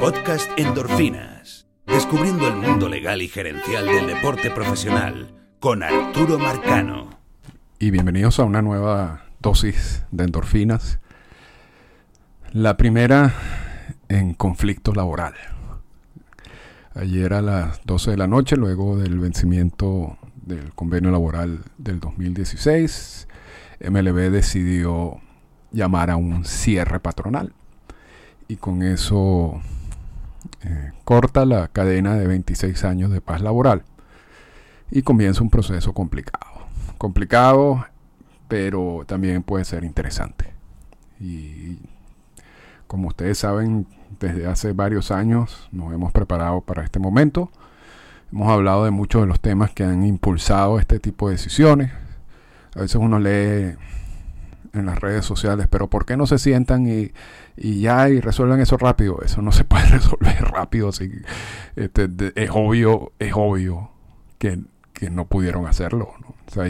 Podcast Endorfinas. Descubriendo el mundo legal y gerencial del deporte profesional con Arturo Marcano. Y bienvenidos a una nueva dosis de endorfinas. La primera en conflicto laboral. Ayer a las 12 de la noche, luego del vencimiento del convenio laboral del 2016, MLB decidió llamar a un cierre patronal. Y con eso eh, corta la cadena de 26 años de paz laboral. Y comienza un proceso complicado. Complicado, pero también puede ser interesante. Y como ustedes saben, desde hace varios años nos hemos preparado para este momento. Hemos hablado de muchos de los temas que han impulsado este tipo de decisiones. A veces uno lee en las redes sociales, pero ¿por qué no se sientan y, ya y resuelvan eso rápido? Eso no se puede resolver rápido. Así, este, es obvio, es obvio que, no pudieron hacerlo.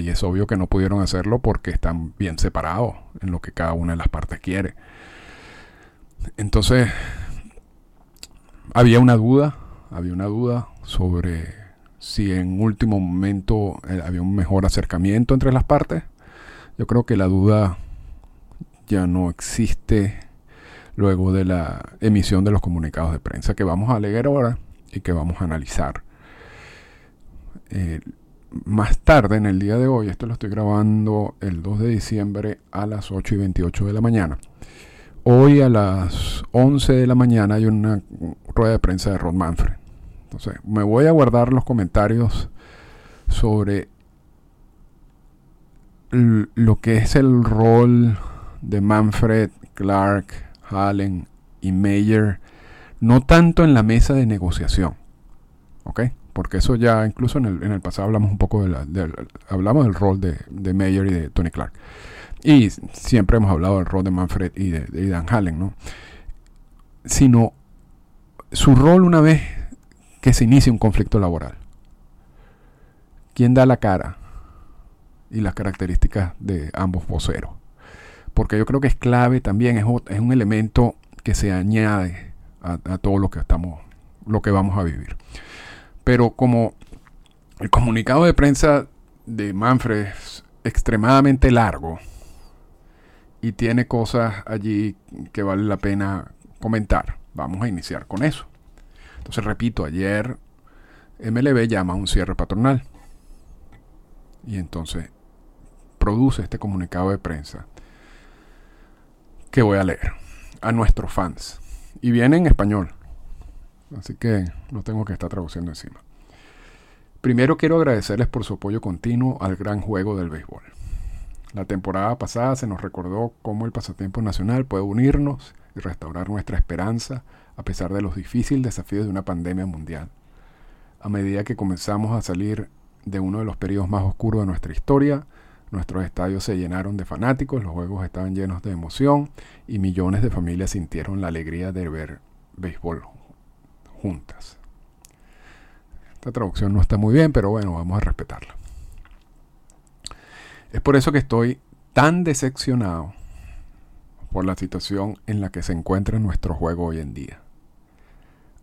y es obvio que no pudieron hacerlo porque están bien separados en lo que cada una de las partes quiere. Entonces, había una duda, había una duda sobre si en último momento eh, había un mejor acercamiento entre las partes. Yo creo que la duda ya no existe luego de la emisión de los comunicados de prensa que vamos a leer ahora y que vamos a analizar. Eh, más tarde, en el día de hoy, esto lo estoy grabando el 2 de diciembre a las 8 y 28 de la mañana. Hoy a las 11 de la mañana hay una rueda de prensa de Rod Manfred. Entonces, me voy a guardar los comentarios sobre lo que es el rol de Manfred, Clark, Hallen y Mayer, no tanto en la mesa de negociación, ¿ok? Porque eso ya, incluso en el, en el pasado hablamos un poco de la, hablamos del rol de, de Mayer y de Tony Clark. Y siempre hemos hablado del rol de Manfred y de, de Dan ¿no? Sino su rol una vez que se inicia un conflicto laboral. ¿Quién da la cara? Y las características de ambos voceros porque yo creo que es clave también, es, un elemento que se añade a, todo lo que estamos, lo que vamos a vivir. Pero como el comunicado de prensa de Manfred es extremadamente largo y tiene cosas allí que vale la pena comentar, vamos a iniciar con eso. Entonces, repito, ayer MLB llama a un cierre patronal y entonces produce este comunicado de prensa que voy a leer a nuestros fans. Y viene en español. Así que no tengo que estar traduciendo encima. Primero quiero agradecerles por su apoyo continuo al gran juego del béisbol. La temporada pasada se nos recordó cómo el pasatiempo nacional puede unirnos y restaurar nuestra esperanza a pesar de los difíciles desafíos de una pandemia mundial. A medida que comenzamos a salir de uno de los periodos más oscuros de nuestra historia, Nuestros estadios se llenaron de fanáticos, los juegos estaban llenos de emoción y millones de familias sintieron la alegría de ver béisbol juntas. Esta traducción no está muy bien, pero bueno, vamos a respetarla. Es por eso que estoy tan decepcionado por la situación en la que se encuentra nuestro juego hoy en día.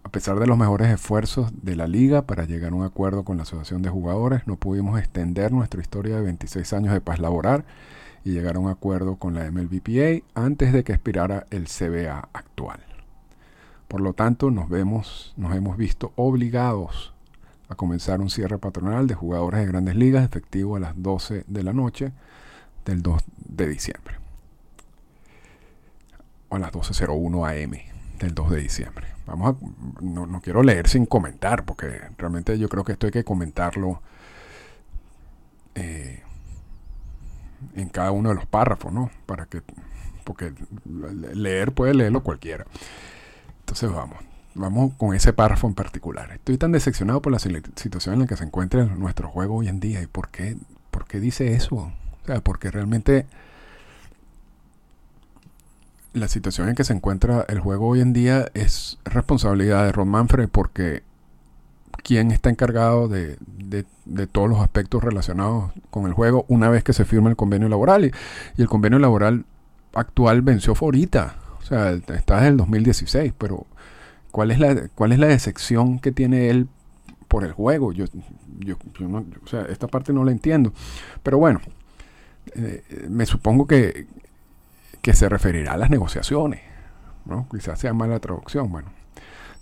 A pesar de los mejores esfuerzos de la liga para llegar a un acuerdo con la asociación de jugadores, no pudimos extender nuestra historia de 26 años de paz laboral y llegar a un acuerdo con la MLBPA antes de que expirara el CBA actual. Por lo tanto, nos, vemos, nos hemos visto obligados a comenzar un cierre patronal de jugadores de grandes ligas efectivo a las 12 de la noche del 2 de diciembre. O a las 12.01 am del 2 de diciembre. Vamos a, no, quiero leer sin comentar, porque realmente yo creo que esto hay que comentarlo eh, en cada uno de los párrafos, ¿no? Para que, porque leer puede leerlo cualquiera. Entonces vamos, vamos con ese párrafo en particular. Estoy tan decepcionado por la situación en la que se encuentra nuestro juego hoy en día. ¿Y por qué, por qué dice eso? O sea, porque realmente la situación en que se encuentra el juego hoy en día es responsabilidad de Ron Manfred porque quien está encargado de, todos los aspectos relacionados con el juego una vez que se firma el convenio laboral. Y, el convenio laboral actual venció ahorita. O sea, está desde el 2016, pero ¿Cuál es la, cuál es la decepción que tiene él por el juego? Yo, yo, no, o sea, esta parte no la entiendo. Pero bueno, eh, me supongo que, que se referirá a las negociaciones. ¿no? Quizás sea mala traducción. Bueno,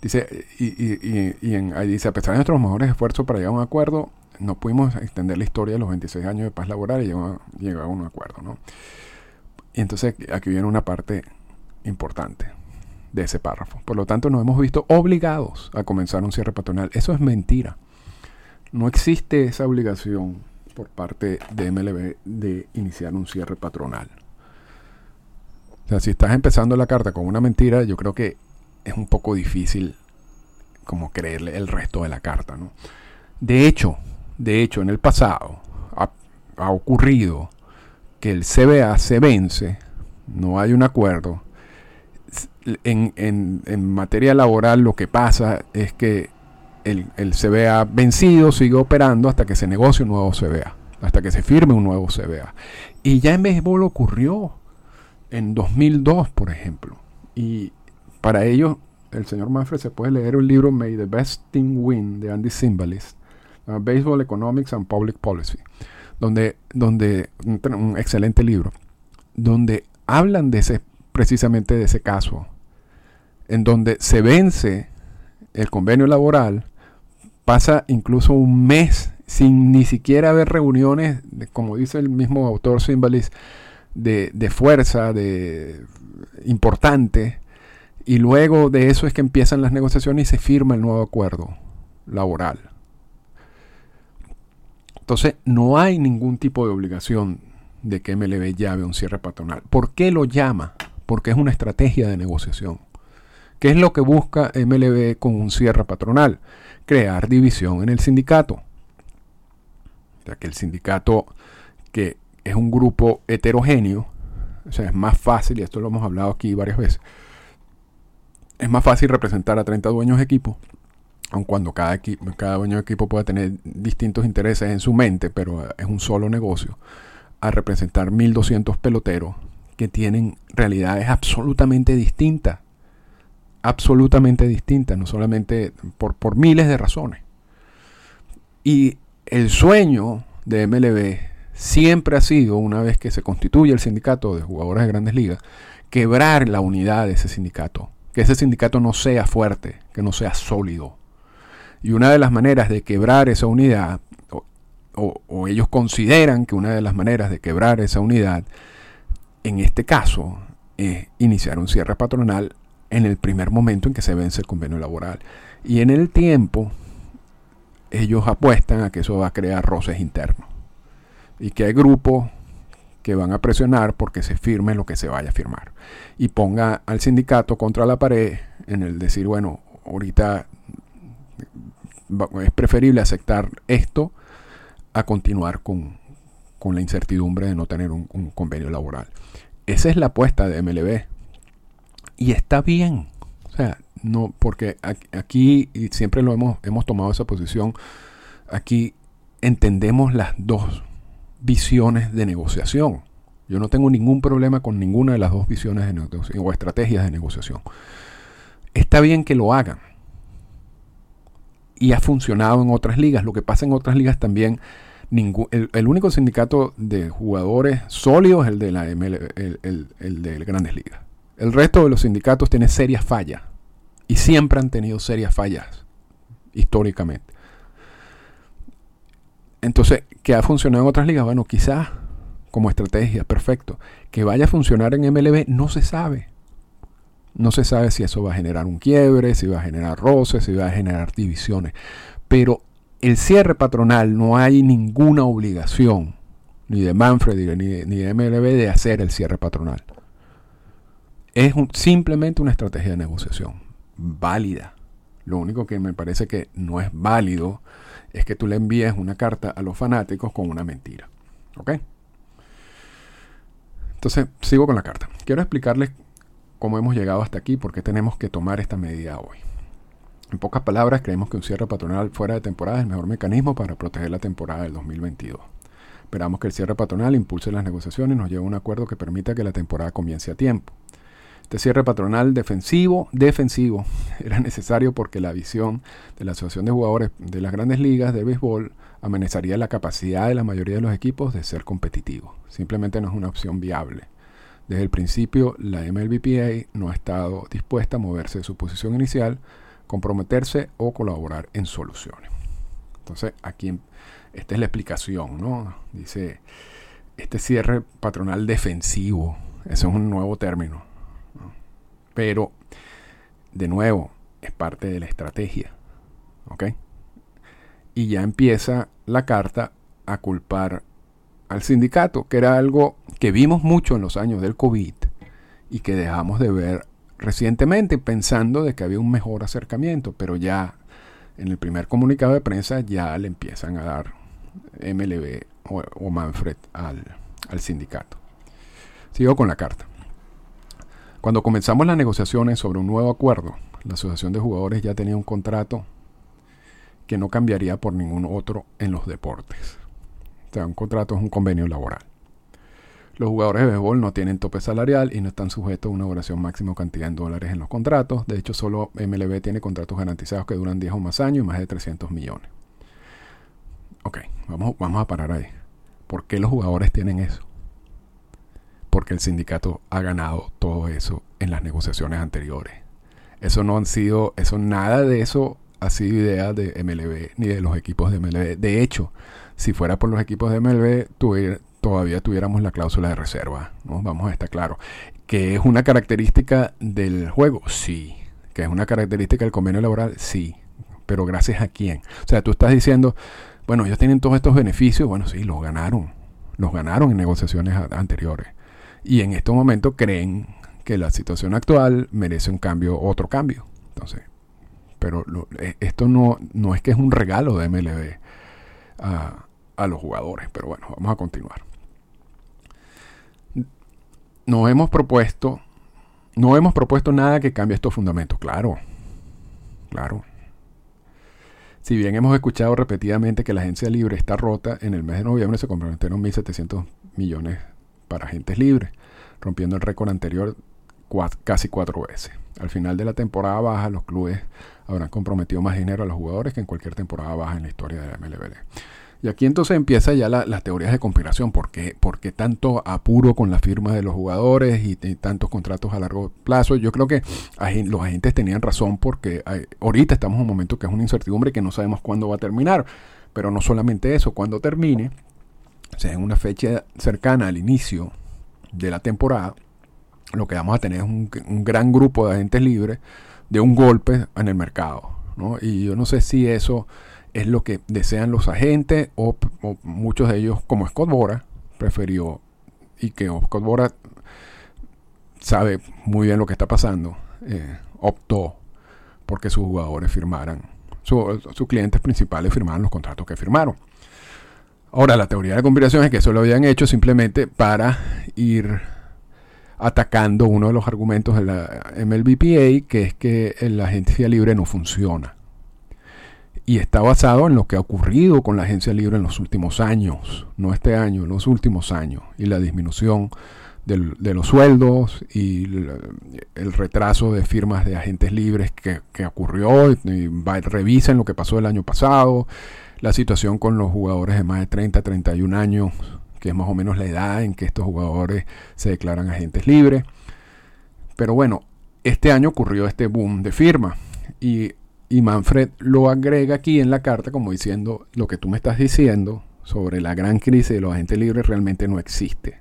dice, y, y, y en, ahí dice, a pesar de nuestros mejores esfuerzos para llegar a un acuerdo, no pudimos extender la historia de los 26 años de paz laboral y llegar a un acuerdo. ¿no? Y entonces aquí viene una parte importante de ese párrafo. Por lo tanto, nos hemos visto obligados a comenzar un cierre patronal. Eso es mentira. No existe esa obligación por parte de MLB de iniciar un cierre patronal. O sea, si estás empezando la carta con una mentira, yo creo que es un poco difícil como creerle el resto de la carta, ¿no? De hecho, de hecho, en el pasado ha, ocurrido que el CBA se vence, no hay un acuerdo, en, materia laboral lo que pasa es que el, el, CBA vencido sigue operando hasta que se negocie un nuevo CBA, hasta que se firme un nuevo CBA. Y ya en béisbol ocurrió en 2002, por ejemplo. Y para ello, el señor Manfred se puede leer un libro May the Best Team Win de Andy Simbalis, uh, Baseball Economics and Public Policy, donde, donde un excelente libro, donde hablan de ese, precisamente de ese caso en donde se vence el convenio laboral, pasa incluso un mes sin ni siquiera haber reuniones, como dice el mismo autor Simbalis, de, de, fuerza, de importante, y luego de eso es que empiezan las negociaciones y se firma el nuevo acuerdo laboral. Entonces, no hay ningún tipo de obligación de que MLB llame un cierre patronal. ¿Por qué lo llama? Porque es una estrategia de negociación. ¿Qué es lo que busca MLB con un cierre patronal? Crear división en el sindicato. O sea, que el sindicato, que es un grupo heterogéneo, o sea, es más fácil, y esto lo hemos hablado aquí varias veces, es más fácil representar a 30 dueños de equipo, aun cuando cada, cada dueño de equipo pueda tener distintos intereses en su mente, pero es un solo negocio, a representar 1.200 peloteros que tienen realidades absolutamente distintas absolutamente distinta, no solamente por, por miles de razones. Y el sueño de MLB siempre ha sido, una vez que se constituye el sindicato de jugadores de grandes ligas, quebrar la unidad de ese sindicato, que ese sindicato no sea fuerte, que no sea sólido. Y una de las maneras de quebrar esa unidad, o, ellos consideran que una de las maneras de quebrar esa unidad, en este caso, es iniciar un cierre patronal en el primer momento en que se vence el convenio laboral. Y en el tiempo, ellos apuestan a que eso va a crear roces internos. Y que hay grupos que van a presionar porque se firme lo que se vaya a firmar. Y ponga al sindicato contra la pared en el decir, bueno, ahorita es preferible aceptar esto a continuar con, la incertidumbre de no tener un, un convenio laboral. Esa es la apuesta de MLB y está bien. O sea, no, porque aquí, y siempre lo hemos, hemos tomado esa posición, aquí entendemos las dos visiones de negociación. Yo no tengo ningún problema con ninguna de las dos visiones de negociación o estrategias de negociación. Está bien que lo hagan. Y ha funcionado en otras ligas. Lo que pasa en otras ligas también, el, único sindicato de jugadores sólidos es el de la ML, el, el de grandes ligas. El resto de los sindicatos tiene serias fallas. Y siempre han tenido serias fallas, históricamente. Entonces, ¿qué ha funcionado en otras ligas? Bueno, quizás como estrategia, perfecto. Que vaya a funcionar en MLB no se sabe. No se sabe si eso va a generar un quiebre, si va a generar roces, si va a generar divisiones. Pero el cierre patronal no hay ninguna obligación, ni de Manfred ni ni de MLB, de hacer el cierre patronal. Es simplemente una estrategia de negociación válida. Lo único que me parece que no es válido es que tú le envíes una carta a los fanáticos con una mentira. ¿Ok? Entonces, sigo con la carta. Quiero explicarles cómo hemos llegado hasta aquí, por qué tenemos que tomar esta medida hoy. En pocas palabras, creemos que un cierre patronal fuera de temporada es el mejor mecanismo para proteger la temporada del 2022. Esperamos que el cierre patronal impulse las negociaciones y nos lleve a un acuerdo que permita que la temporada comience a tiempo. Este cierre patronal defensivo, defensivo, era necesario porque la visión de la Asociación de Jugadores de las Grandes Ligas de Béisbol amenazaría la capacidad de la mayoría de los equipos de ser competitivos. Simplemente no es una opción viable. Desde el principio, la MLBPA no ha estado dispuesta a moverse de su posición inicial, comprometerse o colaborar en soluciones. Entonces, aquí esta es la explicación, ¿no? Dice, este cierre patronal defensivo, eso es un nuevo término. Pero, de nuevo, es parte de la estrategia. ¿Ok? Y ya empieza la carta a culpar al sindicato, que era algo que vimos mucho en los años del COVID y que dejamos de ver recientemente pensando de que había un mejor acercamiento, pero ya en el primer comunicado de prensa ya le empiezan a dar MLB o, Manfred al, al sindicato. Sigo con la carta. Cuando comenzamos las negociaciones sobre un nuevo acuerdo, la Asociación de Jugadores ya tenía un contrato que no cambiaría por ningún otro en los deportes. O sea, un contrato es un convenio laboral. Los jugadores de béisbol no tienen tope salarial y no están sujetos a una duración máxima cantidad en dólares en los contratos. De hecho, solo MLB tiene contratos garantizados que duran 10 o más años y más de 300 millones. Ok, vamos, vamos a parar ahí. ¿Por qué los jugadores tienen eso? Porque el sindicato ha ganado todo eso en las negociaciones anteriores. Eso no han sido, eso nada de eso ha sido idea de MLB ni de los equipos de MLB. De hecho, si fuera por los equipos de MLB, todavía tuviéramos la cláusula de reserva. Vamos a estar claros. ¿Que es una característica del juego? Sí. ¿Que es una característica del convenio laboral? Sí. Pero gracias a quién. O sea, tú estás diciendo, bueno, ellos tienen todos estos beneficios. Bueno, sí, los ganaron. Los ganaron en negociaciones anteriores. Y en estos momentos creen que la situación actual merece un cambio, otro cambio. Entonces, pero eh, esto no, no es que es un regalo de MLB a, a los jugadores. Pero bueno, vamos a continuar nos hemos propuesto, no hemos propuesto nada que cambie estos fundamentos. Claro, claro. Si bien hemos escuchado repetidamente que la agencia libre está rota, en el mes de noviembre se comprometieron 1.700 millones para agentes libres, rompiendo el récord anterior casi cuatro veces. Al final de la temporada baja, los clubes habrán comprometido más dinero a los jugadores que en cualquier temporada baja en la historia de la MLB. Y aquí entonces empieza ya las teorías de conspiración. ¿Por qué, tanto apuro con la firma de los jugadores y, tantos contratos a largo plazo? Yo creo que los agentes tenían razón porque ahorita estamos en un momento que es una incertidumbre que no sabemos cuándo va a terminar. Pero no solamente eso, cuando termine, o sea, en una fecha cercana al inicio de la temporada, lo que vamos a tener es un, gran grupo de agentes libres de un golpe en el mercado. ¿no? Y yo no sé si eso es lo que desean los agentes o, muchos de ellos, como Scott Bora, prefirió y que Scott Bora sabe muy bien lo que está pasando, eh, optó porque sus jugadores firmaran, sus clientes principales firmaran los contratos que firmaron. Ahora, la teoría de conspiración es que eso lo habían hecho simplemente para ir atacando uno de los argumentos de la MLBPA, que es que la agencia libre no funciona. Y está basado en lo que ha ocurrido con la agencia libre en los últimos años, no este año, en los últimos años, y la disminución de los sueldos y el, retraso de firmas de agentes libres que, ocurrió, y, revisen lo que pasó el año pasado, la situación con los jugadores de más de 30, 31 años, que es más o menos la edad en que estos jugadores se declaran agentes libres. Pero bueno, este año ocurrió este boom de firma y y Manfred lo agrega aquí en la carta como diciendo lo que tú me estás diciendo sobre la gran crisis de los agentes libres realmente no existe.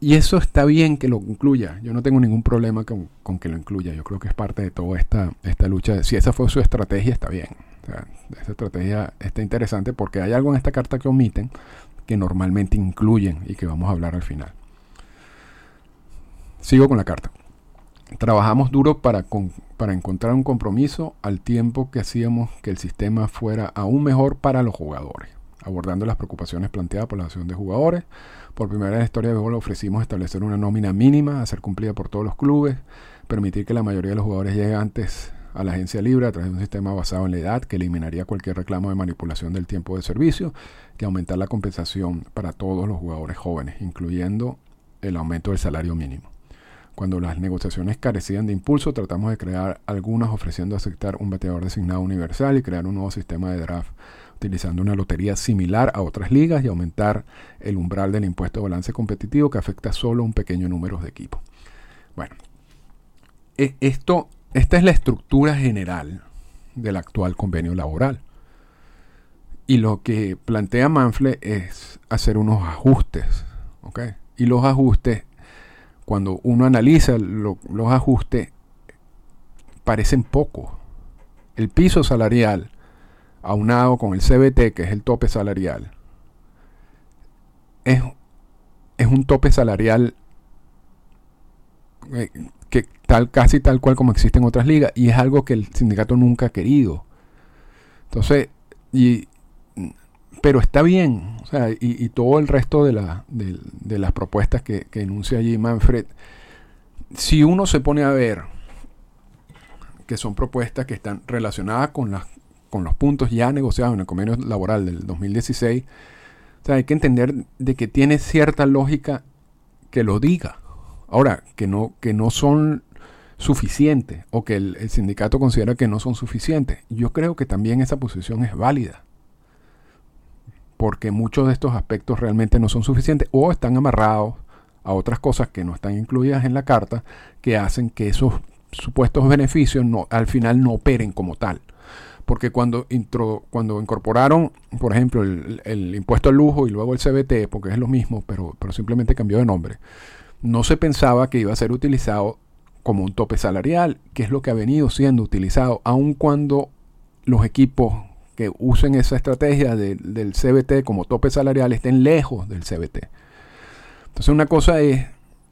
Y eso está bien que lo incluya. Yo no tengo ningún problema con, que lo incluya. Yo creo que es parte de toda esta, esta lucha. Si esa fue su estrategia, está bien. Esa estrategia está interesante porque hay algo en esta carta que omiten que normalmente incluyen y que vamos a hablar al final. Sigo con la carta. Trabajamos duro para, para encontrar un compromiso al tiempo que hacíamos que el sistema fuera aún mejor para los jugadores, abordando las preocupaciones planteadas por la asociación de jugadores. Por primera vez en la historia de béisbol ofrecimos establecer una nómina mínima a ser cumplida por todos los clubes, permitir que la mayoría de los jugadores lleguen antes a la agencia libre a través de un sistema basado en la edad que eliminaría cualquier reclamo de manipulación del tiempo de servicio, que aumentar la compensación para todos los jugadores jóvenes, incluyendo el aumento del salario mínimo Cuando las negociaciones carecían de impulso, tratamos de crear algunas ofreciendo aceptar un bateador designado universal y crear un nuevo sistema de draft utilizando una lotería similar a otras ligas y aumentar el umbral del impuesto de balance competitivo que afecta solo a un pequeño número de equipos. Bueno, e, esto, esta es la estructura general del actual convenio laboral. Y lo que plantea Manfle es hacer unos ajustes. Y los ajustes, cuando uno analiza los ajustes, parecen pocos. El piso salarial, aunado con el CBT, que es el tope salarial, es, es un tope salarial eh, que tal, casi tal cual como existe en otras ligas, y es algo que el sindicato nunca ha querido. Entonces, y, pero está bien, o sea, y, todo el resto de, la, de, las propuestas que, que, enuncia allí Manfred, si uno se pone a ver que son propuestas que están relacionadas con, las, con los puntos ya negociados en el convenio laboral del 2016, o sea, hay que entender de que tiene cierta lógica que lo diga. Ahora, que no, que no son suficientes o que el sindicato considera que no son suficientes. Yo creo que también esa posición es válida porque muchos de estos aspectos realmente no son suficientes o están amarrados a otras cosas que no están incluidas en la carta que hacen que esos supuestos beneficios no, al final no operen como tal. Porque cuando, cuando incorporaron, por ejemplo, el, impuesto al lujo y luego el CBT, porque es lo mismo, pero, pero simplemente cambió de nombre, no se pensaba que iba a ser utilizado como un tope salarial, que es lo que ha venido siendo utilizado, aun cuando los equipos que usen esa estrategia del CBT como tope salarial estén lejos del CBT. Entonces una cosa es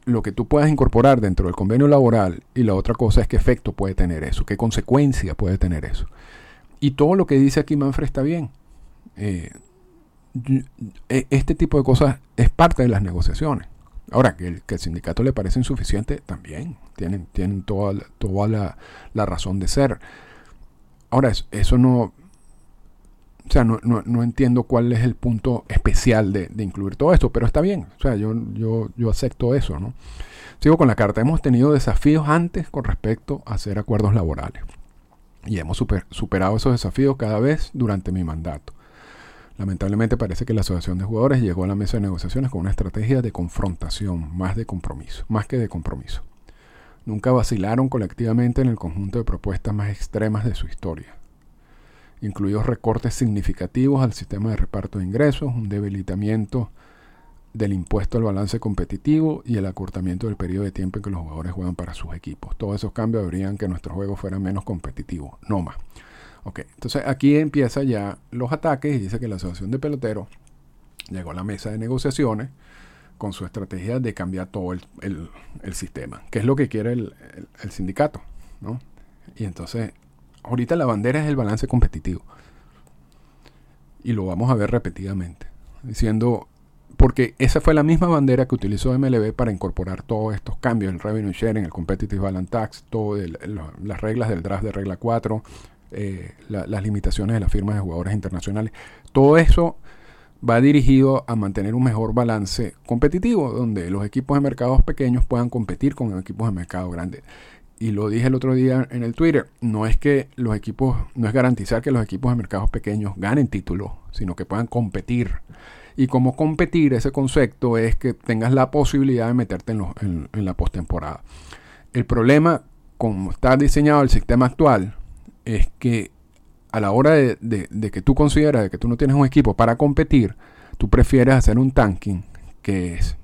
lo que tú puedas incorporar dentro del convenio laboral y la otra cosa es qué efecto puede tener eso, qué consecuencia puede tener eso. Y todo lo que dice aquí Manfred está bien. Eh, e, este tipo de cosas es parte de las negociaciones. Ahora, que el, que el sindicato le parece insuficiente, también tienen, tienen toda, toda la, la razón de ser. Ahora, eso no, o sea, no, entiendo cuál es el punto especial de, incluir todo esto, pero está bien. O sea, yo, yo, yo acepto eso, ¿no? Sigo con la carta. Hemos tenido desafíos antes con respecto a hacer acuerdos laborales. Y hemos superado esos desafíos cada vez durante mi mandato. Lamentablemente parece que la Asociación de Jugadores llegó a la mesa de negociaciones con una estrategia de confrontación, más de compromiso, más que de compromiso. Nunca vacilaron colectivamente en el conjunto de propuestas más extremas de su historia incluidos recortes significativos al sistema de reparto de ingresos, un debilitamiento del impuesto al balance competitivo y el acortamiento del periodo de tiempo en que los jugadores juegan para sus equipos. Todos esos cambios habrían que nuestros juegos fueran menos competitivos, no más. Ok, entonces aquí empieza ya los ataques y dice que la Asociación de Peloteros llegó a la mesa de negociaciones con su estrategia de cambiar todo el, sistema, que es lo que quiere el, sindicato, ¿no? Y entonces Ahorita la bandera es el balance competitivo. Y lo vamos a ver repetidamente. Diciendo, porque esa fue la misma bandera que utilizó MLB para incorporar todos estos cambios, el revenue sharing, el competitive balance tax, todas las reglas del draft de regla 4, eh, las limitaciones de las firmas de jugadores internacionales. Todo eso va dirigido a mantener un mejor balance competitivo, donde los equipos de mercados pequeños puedan competir con equipos de mercado grandes y lo dije el otro día en el Twitter, no es que los equipos, no es garantizar que los equipos de mercados pequeños ganen títulos, sino que puedan competir. Y como competir, ese concepto es que tengas la posibilidad de meterte en, la postemporada. El problema, como está diseñado el sistema actual, es que a la hora de, que tú consideras que tú no tienes un equipo para competir, tú prefieres hacer un tanking, que es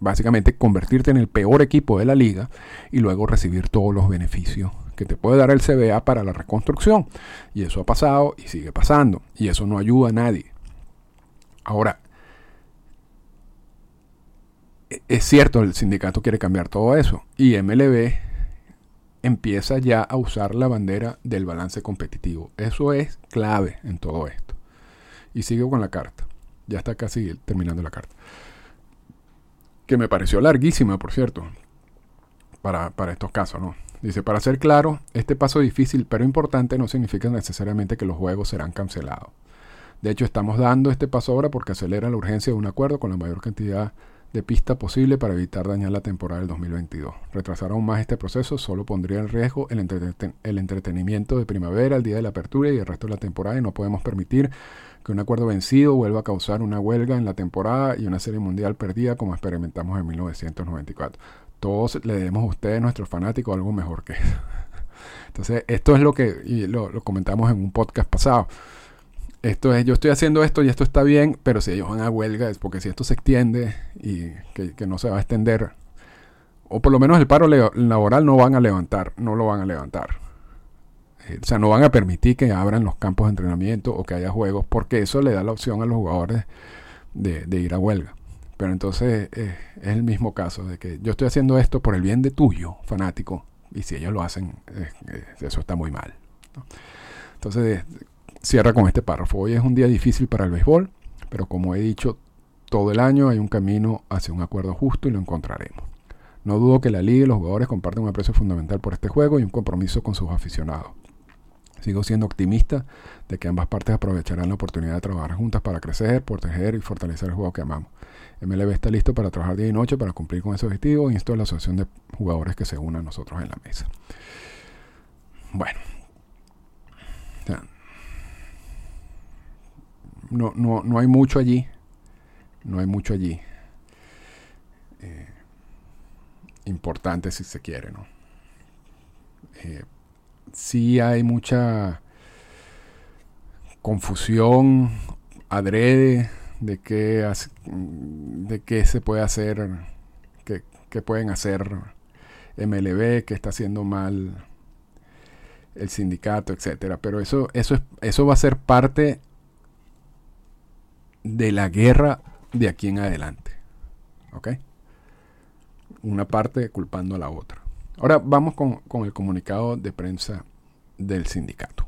básicamente convertirte en el peor equipo de la liga y luego recibir todos los beneficios que te puede dar el CBA para la reconstrucción. Y eso ha pasado y sigue pasando. Y eso no ayuda a nadie. Ahora, e-, es cierto, el sindicato quiere cambiar todo eso. Y MLB empieza ya a usar la bandera del balance competitivo. Eso es clave en todo esto. Y sigo con la carta. Ya está casi terminando la carta que me pareció larguísima, por cierto, para, estos casos, ¿no? Dice, para ser claro, este paso difícil pero importante no significa necesariamente que los juegos serán cancelados. De hecho, estamos dando este paso ahora porque acelera la urgencia de un acuerdo con la mayor cantidad de pista posible para evitar dañar la temporada del 2022. Retrasar aún más este proceso solo pondría en riesgo el, el, entretenimiento de primavera, el día de la apertura y el resto de la temporada y no podemos permitir que un acuerdo vencido vuelva a causar una huelga en la temporada y una serie mundial perdida como experimentamos en 1994. Todos le debemos a ustedes, nuestros fanáticos, algo mejor que eso. Entonces, esto es lo que lo, lo comentamos en un podcast pasado esto es, yo estoy haciendo esto y esto está bien, pero si ellos van a huelga es porque si esto se extiende y que, no se va a extender, o por lo menos el paro laboral no van a levantar, no lo van a levantar. Eh, o sea, no van a permitir que abran los campos de entrenamiento o que haya juegos, porque eso le da la opción a los jugadores de, ir a huelga. Pero entonces eh, es el mismo caso de que yo estoy haciendo esto por el bien de tuyo, fanático, y si ellos lo hacen, eh, eso está muy mal. Entonces, cierra con este párrafo. Hoy es un día difícil para el béisbol, pero como he dicho, todo el año hay un camino hacia un acuerdo justo y lo encontraremos. No dudo que la liga y los jugadores comparten un aprecio fundamental por este juego y un compromiso con sus aficionados. Sigo siendo optimista de que ambas partes aprovecharán la oportunidad de trabajar juntas para crecer, proteger y fortalecer el juego que amamos. MLB está listo para trabajar día y noche para cumplir con ese objetivo e insto a la asociación de jugadores que se unan a nosotros en la mesa. Bueno, no, no, no hay mucho allí. No hay mucho allí. Eh, importante si se quiere, ¿no? Eh, sí hay mucha confusión adrede de qué, de qué se puede hacer, qué, pueden hacer MLB, qué está haciendo mal el sindicato, etcétera. Pero eso, eso, es, eso va a ser parte de la guerra de aquí en adelante. ¿Ok? Una parte culpando a la otra. Ahora vamos con, el comunicado de prensa del sindicato.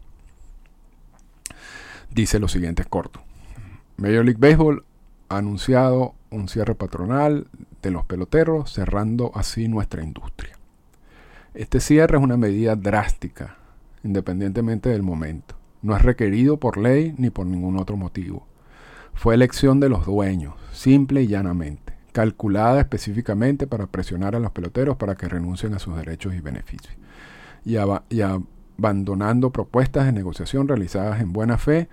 Dice lo siguiente, es corto. Major League Baseball ha anunciado un cierre patronal de los peloteros, cerrando así nuestra industria. Este cierre es una medida drástica, independientemente del momento. No es requerido por ley ni por ningún otro motivo. Fue elección de los dueños, simple y llanamente, calculada específicamente para presionar a los peloteros para que renuncien a sus derechos y beneficios, y, abandonando propuestas de negociación realizadas en buena fe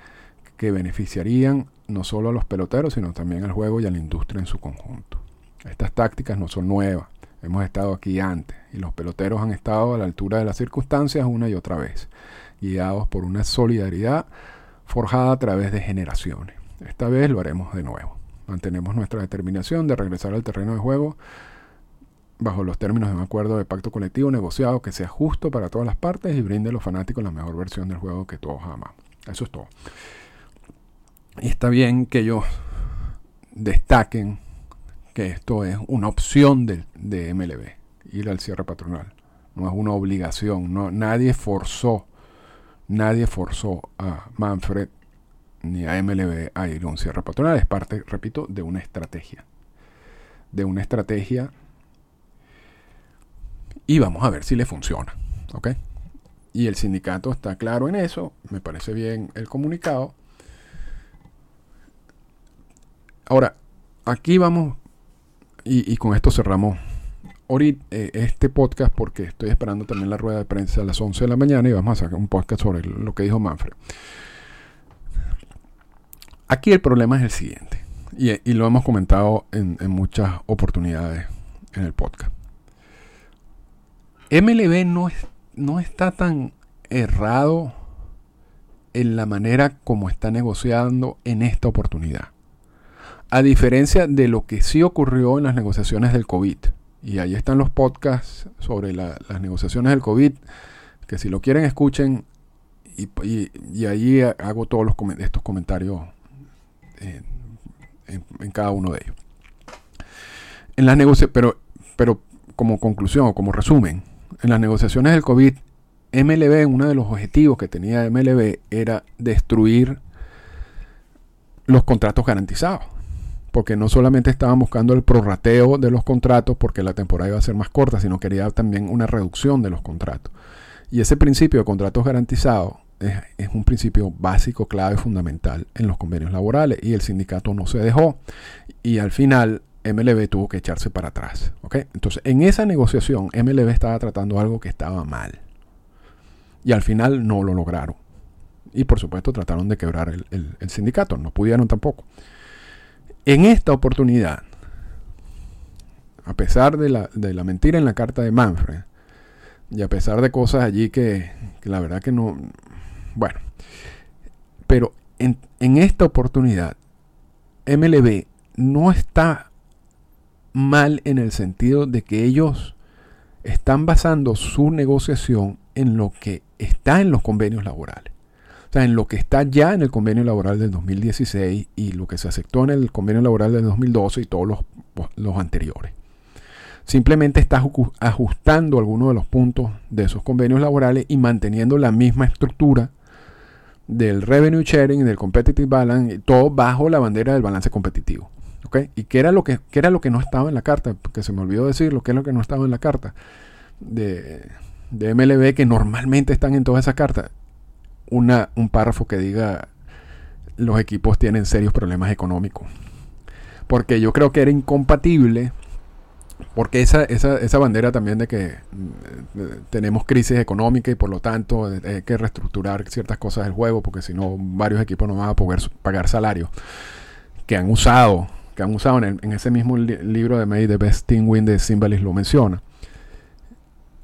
que beneficiarían no solo a los peloteros, sino también al juego y a la industria en su conjunto. Estas tácticas no son nuevas, hemos estado aquí antes, y los peloteros han estado a la altura de las circunstancias una y otra vez, guiados por una solidaridad forjada a través de generaciones. Esta vez lo haremos de nuevo. Mantenemos nuestra determinación de regresar al terreno de juego bajo los términos de un acuerdo de pacto colectivo negociado que sea justo para todas las partes y brinde a los fanáticos la mejor versión del juego que todos amamos. Eso es todo. Y está bien que ellos destaquen que esto es una opción de, de MLB, ir al cierre patronal. No es una obligación. No, nadie forzó, nadie forzó a Manfred ni a MLB a ir a un cierre patronal. Es parte, repito, de una estrategia. De una estrategia. Y vamos a ver si le funciona. ¿Ok? Y el sindicato está claro en eso. Me parece bien el comunicado. Ahora, aquí vamos. Y, con esto cerramos eh, este podcast porque estoy esperando también la rueda de prensa a las 11 de la mañana y vamos a sacar un podcast sobre lo que dijo Manfred. Aquí el problema es el siguiente, y, lo hemos comentado en, muchas oportunidades en el podcast. MLB no, es, no está tan errado en la manera como está negociando en esta oportunidad. A diferencia de lo que sí ocurrió en las negociaciones del COVID. Y ahí están los podcasts sobre las negociaciones del COVID, que si lo quieren escuchen, y, ahí hago todos los, estos comentarios en, cada uno de ellos. En las pero, pero como conclusión o como resumen, en las negociaciones del COVID, MLB, uno de los objetivos que tenía MLB era destruir los contratos garantizados. Porque no solamente estaban buscando el prorrateo de los contratos porque la temporada iba a ser más corta, sino quería también una reducción de los contratos. Y ese principio de contratos garantizados es, un principio básico, clave, fundamental en los convenios laborales y el sindicato no se dejó y al final MLB tuvo que echarse para atrás. Entonces, en esa negociación, MLB estaba tratando algo que estaba mal. Y al final no lo lograron. Y por supuesto trataron de quebrar el, sindicato. No pudieron tampoco. En esta oportunidad, a pesar de la, de la mentira en la carta de Manfred, y a pesar de cosas allí que, la verdad que no... Bueno, pero en, esta oportunidad, MLB no está mal en el sentido de que ellos están basando su negociación en lo que está en los convenios laborales. O sea, en lo que está ya en el convenio laboral del 2016 y lo que se aceptó en el convenio laboral del 2012 y todos los, los anteriores. Simplemente está ajustando algunos de los puntos de esos convenios laborales y manteniendo la misma estructura del revenue sharing del competitive balance, todo bajo la bandera del balance competitivo. ¿Y qué era, lo que, era lo que no estaba en la carta? Porque se me olvidó decir lo que es lo que no estaba en la carta de, de MLB que normalmente están en todas esas cartas. Una, un párrafo que diga los equipos tienen serios problemas económicos. Porque yo creo que era incompatible porque esa, esa, esa, bandera también de que mm, tenemos crisis económica y por lo tanto hay que reestructurar ciertas cosas del juego porque si no varios equipos no van a poder pagar salario que han usado que han usado en, ese mismo libro de May the Best Team Win de Symbolis lo menciona.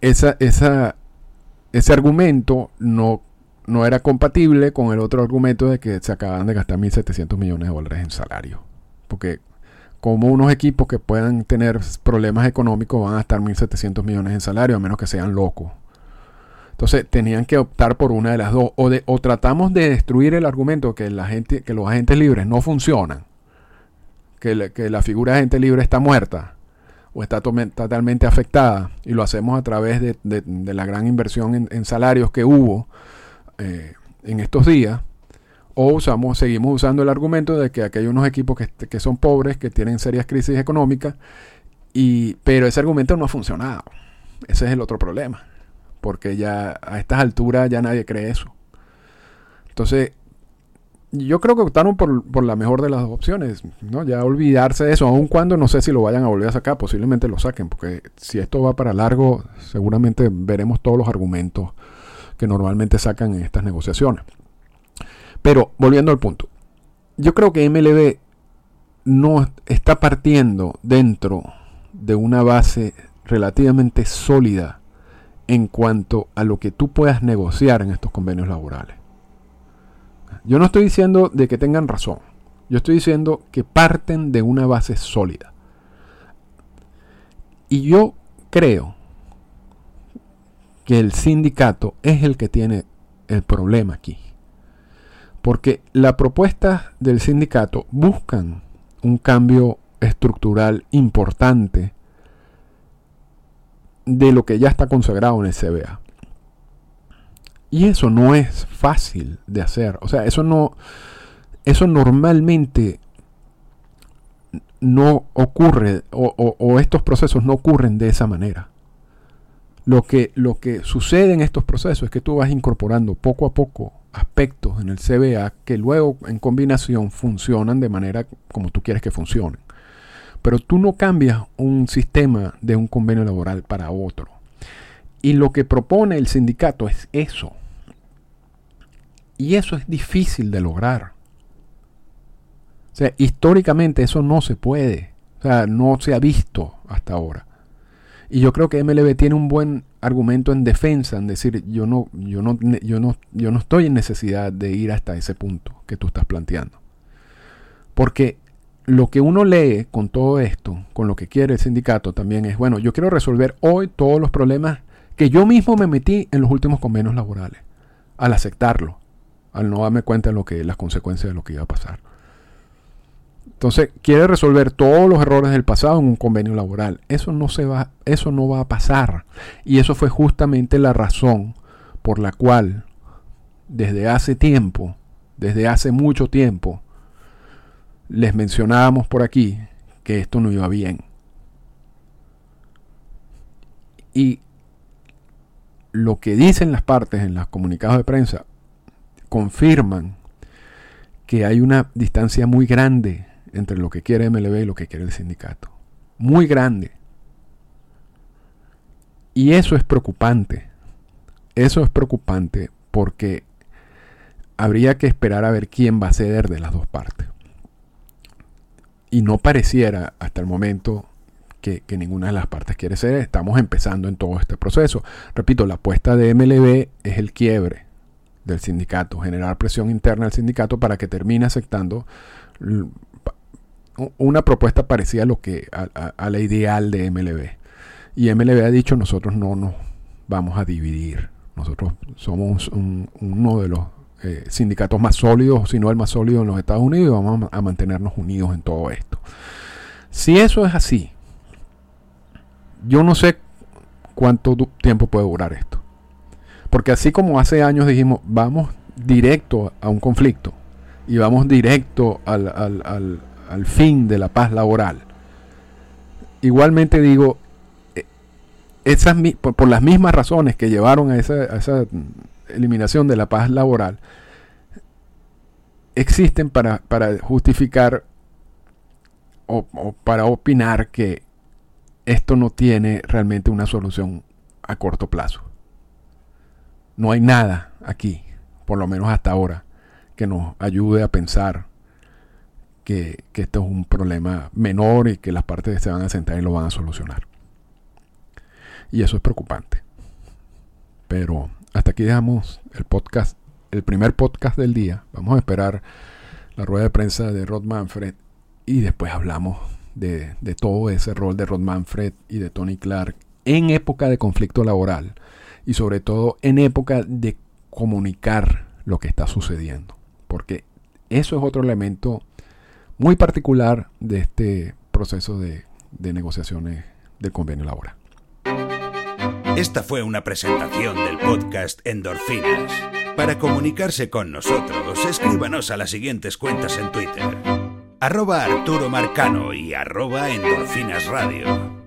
Esa, esa, ese argumento no, no era compatible con el otro argumento de que se acaban de gastar 1.700 millones de dólares en salario porque como unos equipos que puedan tener problemas económicos van a estar 1.700 millones en salario, a menos que sean locos. Entonces tenían que optar por una de las dos. O, de, o tratamos de destruir el argumento que, la gente, que los agentes libres no funcionan, que, la figura de agente libre está muerta o está totalmente afectada, y lo hacemos a través de, la gran inversión en, salarios que hubo eh, en estos días o usamos, seguimos usando el argumento de que aquí hay unos equipos que, son pobres, que tienen serias crisis económicas, y, pero ese argumento no ha funcionado. Ese es el otro problema. Porque ya a estas alturas ya nadie cree eso. Entonces, yo creo que optaron por, la mejor de las opciones, ¿no? Ya olvidarse de eso, aun cuando no sé si lo vayan a volver a sacar, posiblemente lo saquen, porque si esto va para largo, seguramente veremos todos los argumentos que normalmente sacan en estas negociaciones. Pero volviendo al punto, yo creo que MLB no está partiendo dentro de una base relativamente sólida en cuanto a lo que tú puedas negociar en estos convenios laborales. Yo no estoy diciendo de que tengan razón, yo estoy diciendo que parten de una base sólida. Y yo creo que el sindicato es el que tiene el problema aquí. Porque la propuesta del sindicato buscan un cambio estructural importante de lo que ya está consagrado en el CBA. Y eso no es fácil de hacer. O sea, eso no. Eso normalmente no ocurre, o, o estos procesos no ocurren de esa manera. Lo que, lo que sucede en estos procesos es que tú vas incorporando poco a poco aspectos en el CBA que luego en combinación funcionan de manera como tú quieres que funcionen. Pero tú no cambias un sistema de un convenio laboral para otro. Y lo que propone el sindicato es eso. Y eso es difícil de lograr. O sea, históricamente eso no se puede. O sea, no se ha visto hasta ahora. Y yo creo que MLB tiene un buen argumento en defensa, en decir, yo no, yo no, yo no, yo no estoy en necesidad de ir hasta ese punto que tú estás planteando. Porque lo que uno lee con todo esto, con lo que quiere el sindicato también es, bueno, yo quiero resolver hoy todos los problemas que yo mismo me metí en los últimos convenios laborales, al aceptarlo, al no darme cuenta de lo que las consecuencias de lo que iba a pasar. Entonces, quiere resolver todos los errores del pasado en un convenio laboral. Eso no se va, eso no va a pasar. Y eso fue justamente la razón por la cual desde hace tiempo, desde hace mucho tiempo, les mencionábamos por aquí que esto no iba bien. Y lo que dicen las partes en los comunicados de prensa confirman que hay una distancia muy grande entre lo que quiere MLB y lo que quiere el sindicato. Muy grande. Y eso es preocupante. Eso es preocupante porque habría que esperar a ver quién va a ceder de las dos partes. Y no pareciera hasta el momento que, ninguna de las partes quiere ceder. Estamos empezando en todo este proceso. Repito, la apuesta de MLB es el quiebre del sindicato, generar presión interna al sindicato para que termine aceptando una propuesta parecida a lo que a, la ideal de MLB. Y MLB ha dicho nosotros no nos vamos a dividir. Nosotros somos uno de los eh, sindicatos más sólidos, si no el más sólido en los Estados Unidos, y vamos a mantenernos unidos en todo esto. Si eso es así, yo no sé cuánto tiempo puede durar esto. Porque así como hace años dijimos, vamos directo a un conflicto y vamos directo al, fin de la paz laboral. Igualmente digo, eh, esas, por, las mismas razones que llevaron a esa, eliminación de la paz laboral, existen para, justificar o, para opinar que esto no tiene realmente una solución a corto plazo. No hay nada aquí, por lo menos hasta ahora, que nos ayude a pensar que, esto es un problema menor y que las partes se van a sentar y lo van a solucionar. Y eso es preocupante. Pero hasta aquí dejamos el podcast, el primer podcast del día. Vamos a esperar la rueda de prensa de Rod Manfred y después hablamos de, de todo ese rol de Rod Manfred y de Tony Clark en época de conflicto laboral y sobre todo en época de comunicar lo que está sucediendo. Porque eso es otro elemento muy particular de este proceso de, negociaciones del convenio laboral. Esta fue una presentación del podcast Endorfinas. Para comunicarse con nosotros, escríbanos a las siguientes cuentas en Twitter. Arroba Arturo Marcano y arroba Endorfinas Radio.